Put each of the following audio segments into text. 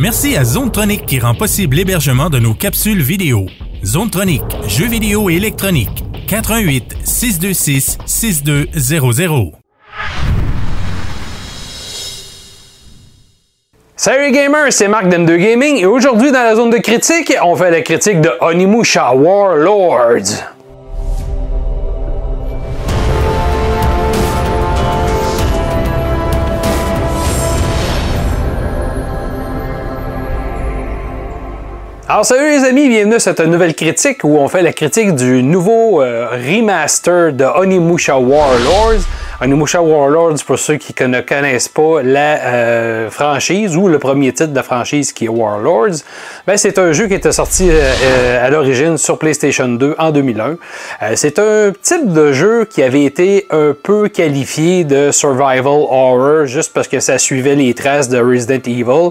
Merci à Zonetronic qui rend possible l'hébergement de nos capsules vidéo. Zonetronic, jeux vidéo et électronique. 88 626 6200. Salut gamers, c'est Marc d'M2 Gaming et aujourd'hui dans la zone de critique, on fait la critique de Onimusha Warlords. Alors salut les amis, bienvenue à cette nouvelle critique où on fait la critique du nouveau euh, remaster de Onimusha Warlords. Onimusha Warlords, pour ceux qui ne connaissent pas la euh, franchise ou le premier titre de franchise qui est Warlords, ben, c'est un jeu qui était sorti euh, euh, à l'origine sur PlayStation 2 en 2001. c'est un type de jeu qui avait été un peu qualifié de survival horror juste parce que ça suivait les traces de Resident Evil.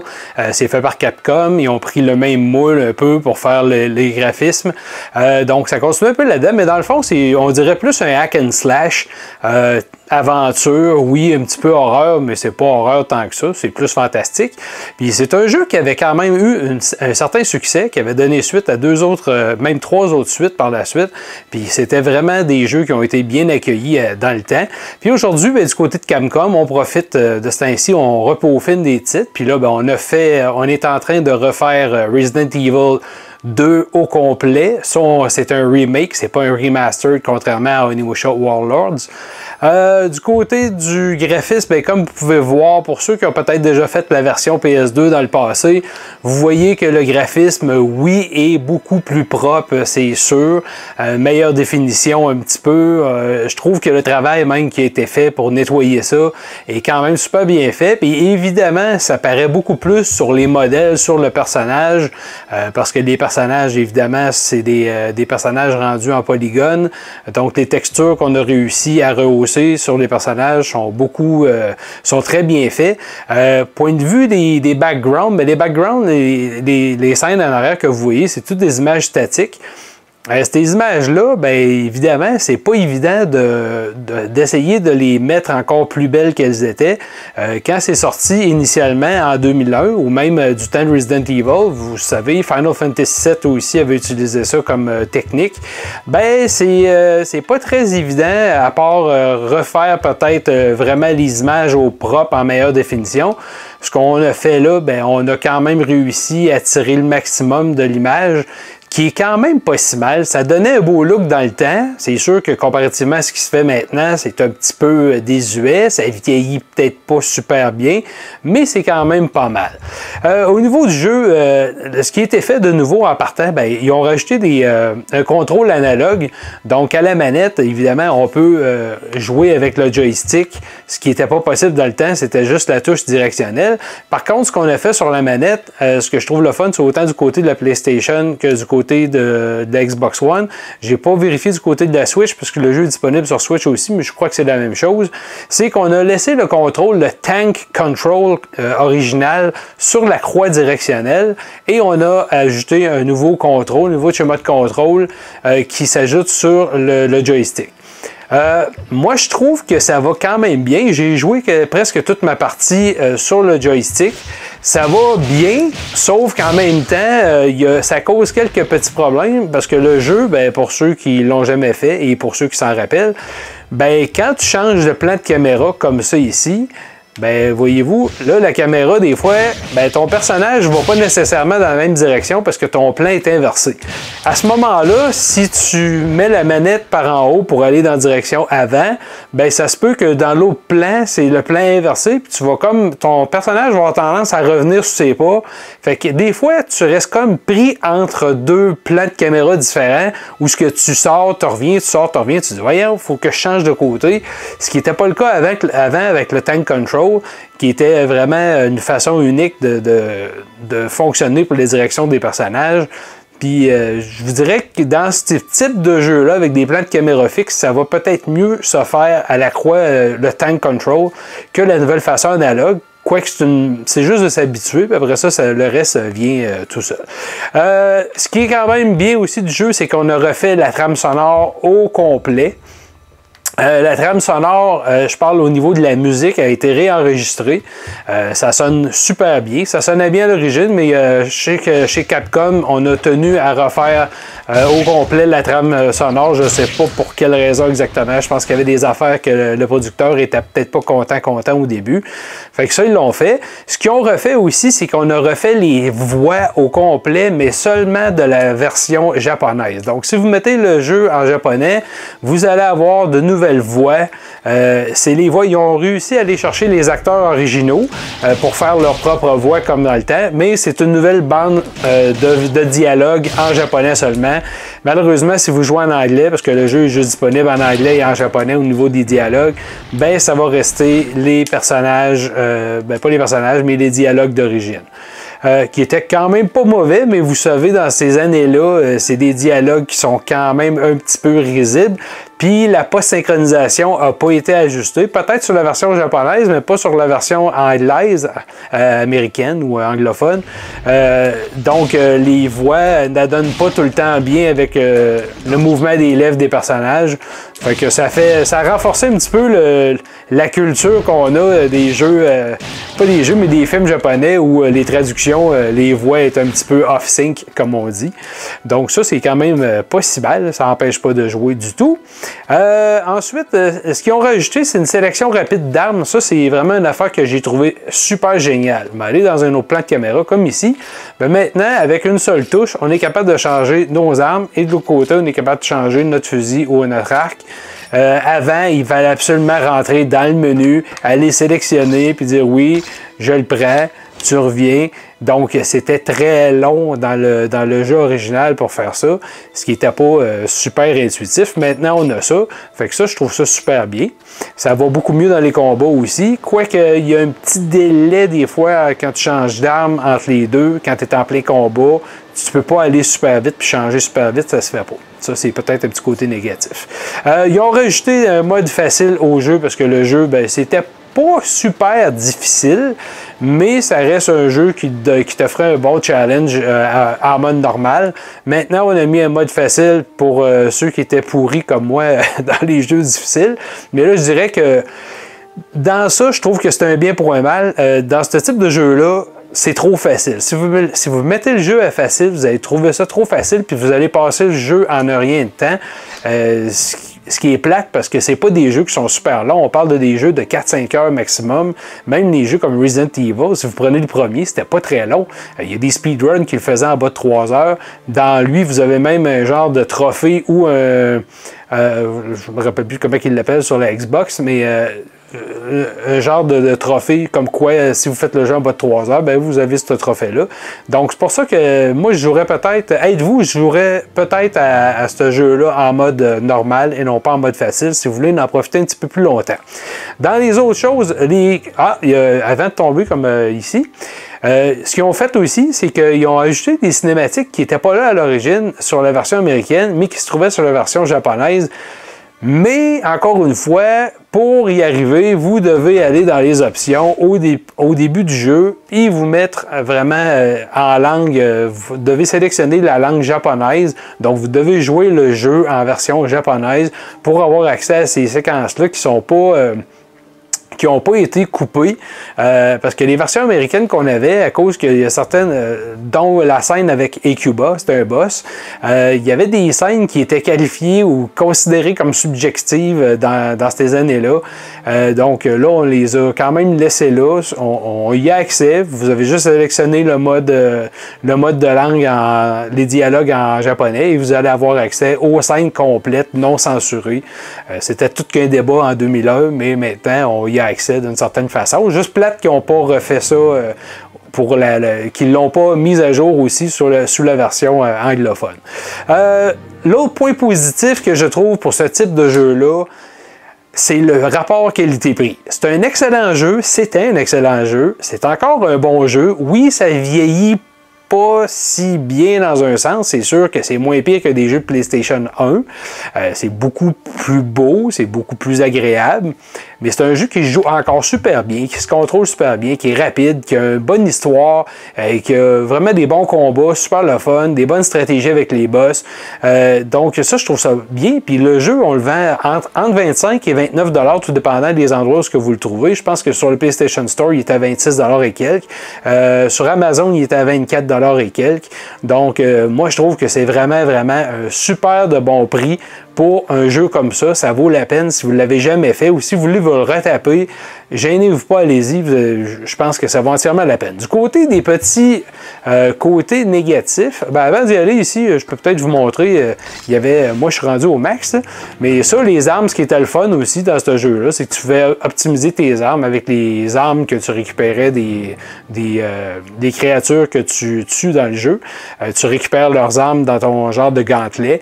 c'est fait par Capcom, ils ont pris le même moule un peu pour faire les graphismes. donc ça continue un peu là-dedans, mais dans le fond, c'est on dirait plus un hack and slash aventure, oui, un petit peu horreur, mais c'est pas horreur tant que ça, c'est plus fantastique. Puis c'est un jeu qui avait quand même eu un certain succès, qui avait donné suite à deux autres, euh, même trois autres suites par la suite. Puis c'était vraiment des jeux qui ont été bien accueillis euh, dans le temps. Puis aujourd'hui, ben, du côté de Camcom, on profite euh, de ce temps-ci, on repaufine des titres. Puis là, ben, on a fait, on est en train de refaire Resident Evil 2 au complet. C'est un remake, c'est pas un remaster contrairement à Onimusha Warlords. Euh, du côté du graphisme, ben, comme vous pouvez voir, pour ceux qui ont peut-être déjà fait la version PS2 dans le passé, vous voyez que le graphisme, oui, est beaucoup plus propre, c'est sûr. Euh, meilleure définition un petit peu. Euh, je trouve que le travail même qui a été fait pour nettoyer ça est quand même super bien fait. Puis évidemment, ça paraît beaucoup plus sur les modèles, sur le personnage, parce que les personnages, évidemment, c'est des, des personnages rendus en polygone. Donc les textures qu'on a réussi à rehausser sur les personnages sont beaucoup, euh, sont très bien faits. Euh, point de vue des, des backgrounds, mais les backgrounds, les, les scènes en arrière que vous voyez, c'est toutes des images statiques. Euh, ces images-là, bien évidemment, c'est pas évident d'essayer de, les mettre encore plus belles qu'elles étaient. Euh, quand c'est sorti initialement en 2001, ou même euh, du temps de Resident Evil, vous savez, Final Fantasy VII aussi avait utilisé ça comme technique. Ben c'est c'est pas très évident à part refaire peut-être vraiment les images au propre en meilleure définition. Ce qu'on a fait là, ben on a quand même réussi à tirer le maximum de l'image qui est quand même pas si mal. Ça donnait un beau look dans le temps. C'est sûr que comparativement à ce qui se fait maintenant, c'est un petit peu euh, désuet. Ça vieillit peut-être pas super bien, mais c'est quand même pas mal. Euh, au niveau du jeu, euh, ce qui été fait de nouveau en partant, ben, ils ont rajouté des, un contrôle analogue. Donc à la manette, évidemment, on peut jouer avec le joystick. Ce qui n'était pas possible dans le temps, c'était juste la touche directionnelle. Par contre, ce qu'on a fait sur la manette, ce que je trouve le fun, c'est autant du côté de la PlayStation que du côté côté de, de Xbox One. J'ai pas vérifié du côté de la Switch parce que le jeu est disponible sur Switch aussi, mais je crois que c'est la même chose. C'est qu'on a laissé le contrôle, le tank control euh, original sur la croix directionnelle et on a ajouté un nouveau contrôle, un nouveau schéma de contrôle euh, qui s'ajoute sur le joystick. Euh, moi, je trouve que ça va quand même bien. J'ai joué presque toute ma partie euh, sur le joystick. Ça va bien, sauf qu'en même temps, euh, ça cause quelques petits problèmes parce que le jeu, ben, pour ceux qui l'ont jamais fait et pour ceux qui s'en rappellent, ben, quand tu changes de plan de caméra comme ça ici, ben voyez-vous, là la caméra des fois, ben ton personnage va pas nécessairement dans la même direction parce que ton plan est inversé. À ce moment-là, si tu mets la manette par en haut pour aller dans la direction avant, ben ça se peut que dans l'autre plan, c'est le plan inversé, puis tu vas comme ton personnage va avoir tendance à revenir sur ses pas. Fait que des fois, tu restes comme pris entre deux plans de caméra différents où ce que tu sors, tu reviens, tu sors, tu reviens, tu dis voyons, faut que je change de côté. Ce qui n'était pas le cas avant avec le tank control qui était vraiment une façon unique de, fonctionner pour les directions des personnages. Puis euh, je vous dirais que dans ce type de jeu-là, avec des plans de caméra fixe, ça va peut-être mieux se faire à la croix euh, le tank control que la nouvelle façon analogue. Quoique c'est juste de s'habituer, puis après ça, le reste vient euh, tout seul. ce qui est quand même bien aussi du jeu, c'est qu'on a refait la trame sonore au complet. Euh, la trame sonore, euh, je parle au niveau de la musique, a été réenregistrée. Euh, ça sonne super bien. Ça sonnait bien à l'origine, mais je sais que chez Capcom, on a tenu à refaire au complet la trame sonore. Je ne sais pas pour quelle raison exactement. Je pense qu'il y avait des affaires que le, producteur était peut-être pas content, content au début. Fait que ça, ils l'ont fait. Ce qu'ils ont refait aussi, c'est qu'on a refait les voix au complet, mais seulement de la version japonaise. Donc, si vous mettez le jeu en japonais, vous allez avoir de nouvelles voix. Euh, c'est les voix, ils ont réussi à aller chercher les acteurs originaux euh, pour faire leur propre voix comme dans le temps, mais c'est une nouvelle bande euh, de, dialogue en japonais seulement. Malheureusement, si vous jouez en anglais, parce que le jeu est juste disponible en anglais et en japonais au niveau des dialogues, ben ça va rester les personnages, ben pas les personnages, mais les dialogues d'origine. qui étaient quand même pas mauvais, mais vous savez, dans ces années-là, c'est des dialogues qui sont quand même un petit peu risibles. Puis la post-synchronisation n'a pas été ajustée, peut-être sur la version japonaise, mais pas sur la version anglaise, euh, américaine ou anglophone. Euh, donc euh, les voix ne donnent pas tout le temps bien avec le mouvement des lèvres des personnages. Fait que ça fait ça a renforcé un petit peu la culture qu'on a des jeux, pas des jeux, mais des films japonais où les traductions, les voix est un petit peu off-sync, comme on dit. Donc ça, c'est quand même pas si mal, ça n'empêche pas de jouer du tout. Euh, ensuite, euh, ce qu'ils ont rajouté, c'est une sélection rapide d'armes. Ça, c'est vraiment une affaire que j'ai trouvé super géniale. Mais aller dans un autre plan de caméra, comme ici, ben maintenant, avec une seule touche, on est capable de changer nos armes et de l'autre côté, on est capable de changer notre fusil ou notre arc. Euh, avant, il fallait absolument rentrer dans le menu, aller sélectionner puis dire oui, je le prends tu reviens. Donc, c'était très long dans le, dans le jeu original pour faire ça, ce qui n'était pas euh, super intuitif. Maintenant, on a ça. Fait que ça, je trouve ça super bien. Ça va beaucoup mieux dans les combats aussi. Quoique, il y a un petit délai des fois quand tu changes d'arme entre les deux, quand tu es en plein combat. Tu peux pas aller super vite puis changer super vite, ça se fait pas. Ça, c'est peut-être un petit côté négatif. Euh, ils ont rajouté un mode facile au jeu parce que le jeu, ben, c'était pas super difficile, mais ça reste un jeu qui, qui t'offrait un bon challenge euh, en mode normal. Maintenant, on a mis un mode facile pour euh, ceux qui étaient pourris comme moi dans les jeux difficiles. Mais là, je dirais que dans ça, je trouve que c'est un bien pour un mal. Euh, dans ce type de jeu-là, c'est trop facile. Si vous, mettez le jeu à facile, vous allez trouver ça trop facile, puis vous allez passer le jeu en un rien de temps ce qui est plate parce que c'est pas des jeux qui sont super longs. On parle de des jeux de 4-5 heures maximum. Même les jeux comme Resident Evil, si vous prenez le premier, c'était pas très long. Euh, il y a des speedruns qui le faisaient en bas de 3 heures. Dans lui, vous avez même un genre de trophée ou un. Euh, je me rappelle plus comment il l'appelle sur la Xbox, mais euh, un genre de, trophée comme quoi, euh, si vous faites le jeu en bas de 3 heures, ben vous avez ce trophée-là. Donc, c'est pour ça que moi, je jouerais peut-être, êtes-vous, je jouerais peut-être à, ce jeu-là en mode normal et non pas en mode facile, si vous voulez en profiter un petit peu plus longtemps. Dans les autres choses, les, ah, avant de tomber comme euh, ici, ce qu'ils ont fait aussi, c'est qu'ils ont ajouté des cinématiques qui n'étaient pas là à l'origine sur la version américaine, mais qui se trouvaient sur la version japonaise. Mais encore une fois, pour y arriver, vous devez aller dans les options au, début du jeu et vous mettre vraiment euh, en langue, euh, vous devez sélectionner la langue japonaise. Donc vous devez jouer le jeu en version japonaise pour avoir accès à ces séquences-là qui sont pas... Euh, qui n'ont pas été coupés. Euh, parce que les versions américaines qu'on avait, à cause qu'il y a certaines, euh, dont la scène avec Ecuba, c'était un boss, euh, il y avait des scènes qui étaient qualifiées ou considérées comme subjectives dans, dans ces années-là. donc là, on les a quand même laissées là. On, y a accès. Vous avez juste sélectionné le mode, le mode de langue, en, les dialogues en japonais et vous allez avoir accès aux scènes complètes, non censurées. c'était tout qu'un débat en 2001, mais maintenant, on y a d'une certaine façon. Juste plate qu'ils n'ont pas refait ça euh, pour la, qu'ils l'ont pas mis à jour aussi sur sous la version euh, anglophone. Euh, l'autre point positif que je trouve pour ce type de jeu-là, c'est le rapport qualité-prix. C'est un excellent jeu, c'était un excellent jeu, c'est encore un bon jeu. Oui, ça vieillit pas si bien dans un sens. C'est sûr que c'est moins pire que des jeux de PlayStation 1. Euh, c'est beaucoup plus beau, c'est beaucoup plus agréable. Mais c'est un jeu qui joue encore super bien, qui se contrôle super bien, qui est rapide, qui a une bonne histoire, euh, qui a vraiment des bons combats, super le fun, des bonnes stratégies avec les boss. Euh, donc ça, je trouve ça bien. Puis le jeu, on le vend entre, 25 et 29 dollars, tout dépendant des endroits où vous le trouvez. Je pense que sur le PlayStation Store, il est à 26 dollars et quelques. Euh, sur Amazon, il est à 24 et quelques. Donc moi, je trouve que c'est vraiment, vraiment un super de bon prix pour un jeu comme ça, ça vaut la peine si vous l'avez jamais fait ou si vous voulez vous le retaper, gênez-vous pas, allez-y, je pense que ça vaut entièrement la peine. Du côté des petits euh, côtés négatifs, ben avant d'y aller ici, je peux peut-être vous montrer, euh, il y avait, moi je suis rendu au max, mais ça, les armes, ce qui était le fun aussi dans ce jeu-là, c'est que tu pouvais optimiser tes armes avec les armes que tu récupérais des, euh, des créatures que tu tues dans le jeu. tu récupères leurs armes dans ton genre de gantelet.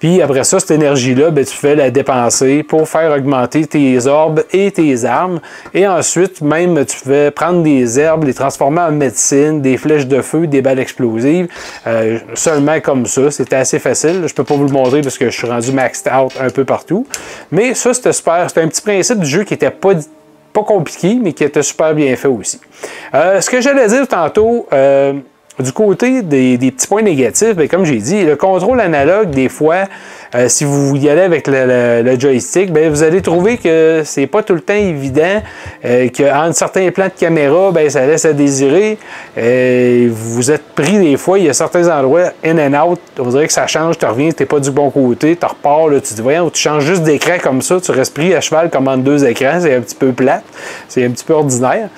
Puis après ça, cette énergie-là, ben, tu fais la dépenser pour faire augmenter tes orbes et tes armes. Et ensuite, même, tu fais prendre des herbes, les transformer en médecine, des flèches de feu, des balles explosives. Euh, seulement comme ça. C'était assez facile. Je peux pas vous le montrer parce que je suis rendu maxed out un peu partout. Mais ça, c'était super. C'était un petit principe du jeu qui était pas pas compliqué, mais qui était super bien fait aussi. Euh, ce que j'allais dire tantôt, euh, du côté des, petits points négatifs, bien, comme j'ai dit, le contrôle analogue, des fois, euh, si vous y allez avec le, joystick, bien, vous allez trouver que c'est pas tout le temps évident, euh, qu'en certains plans de caméra, bien, ça laisse à désirer. Euh, vous êtes pris des fois, il y a certains endroits, in and out, on dirait que ça change, tu reviens, t'es pas du bon côté, tu repars, là, tu te voyons, tu changes juste d'écran comme ça, tu restes pris à cheval comme en deux écrans, c'est un petit peu plate, c'est un petit peu ordinaire.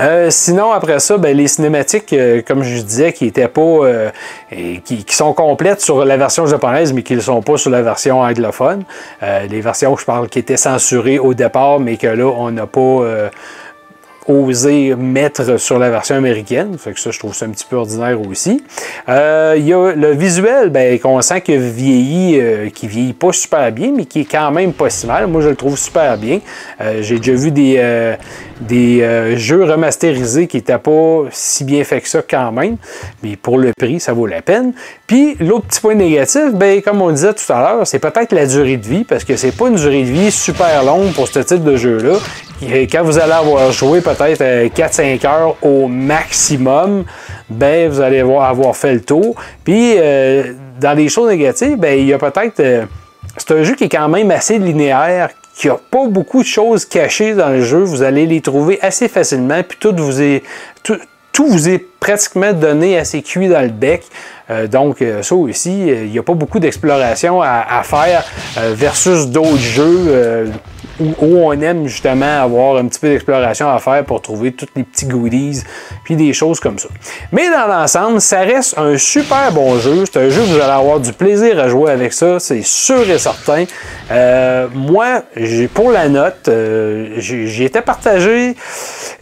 Euh, sinon, après ça, ben, les cinématiques, euh, comme je disais, qui étaient pas. Euh, qui, sont complètes sur la version japonaise, mais qui ne sont pas sur la version anglophone. les versions, je parle, qui étaient censurées au départ, mais que là, on n'a pas osé mettre sur la version américaine. Fait que ça, je trouve ça un petit peu ordinaire aussi. Euh, il y a le visuel, ben, qu'on sent que vieillit, euh, qui vieillit pas super bien, mais qui est quand même pas si mal. Moi, je le trouve super bien. Euh, j'ai déjà vu des, des jeux remasterisés qui n'étaient pas si bien faits que ça quand même. Mais pour le prix, ça vaut la peine. Puis, l'autre petit point négatif, ben, comme on disait tout à l'heure, c'est peut-être la durée de vie, parce que c'est pas une durée de vie super longue pour ce type de jeu-là. Quand vous allez avoir joué peut-être 4-5 heures au maximum, ben vous allez avoir, fait le tour. Puis euh, dans les choses négatives, ben il y a peut-être. Euh, c'est un jeu qui est quand même assez linéaire, qui n'a pas beaucoup de choses cachées dans le jeu. Vous allez les trouver assez facilement, puis tout vous est. Tout, vous est pratiquement donné assez cuit dans le bec. Euh, donc, ça aussi, il n'y a pas beaucoup d'exploration à, à, faire versus d'autres jeux où, on aime justement avoir un petit peu d'exploration à faire pour trouver tous les petits goodies, puis des choses comme ça. Mais dans l'ensemble, ça reste un super bon jeu. C'est un jeu que vous allez avoir du plaisir à jouer avec ça, c'est sûr et certain. Euh, moi, pour la note, euh, j'ai partagé.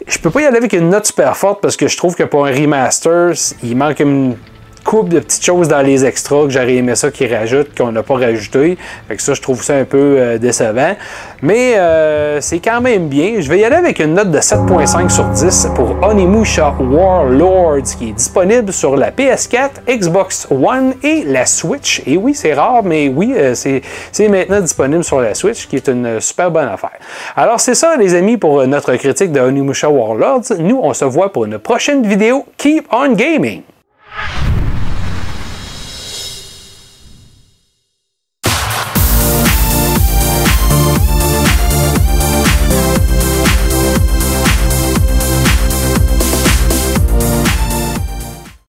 Je peux pas y aller avec une note super forte parce que je trouve que pour un remaster, il manque une couple de petites choses dans les extras que j'aurais aimé ça qu'ils rajoutent, qu'on n'a pas rajouté. Fait que ça, je trouve ça un peu euh, décevant. Mais euh, c'est quand même bien. Je vais y aller avec une note de 7.5 sur 10 pour Onimusha Warlords qui est disponible sur la PS4, Xbox One et la Switch. Et oui, c'est rare, mais oui, euh, c'est maintenant disponible sur la Switch, qui est une super bonne affaire. Alors c'est ça, les amis, pour notre critique de Onimusha Warlords. Nous, on se voit pour une prochaine vidéo. Keep on gaming!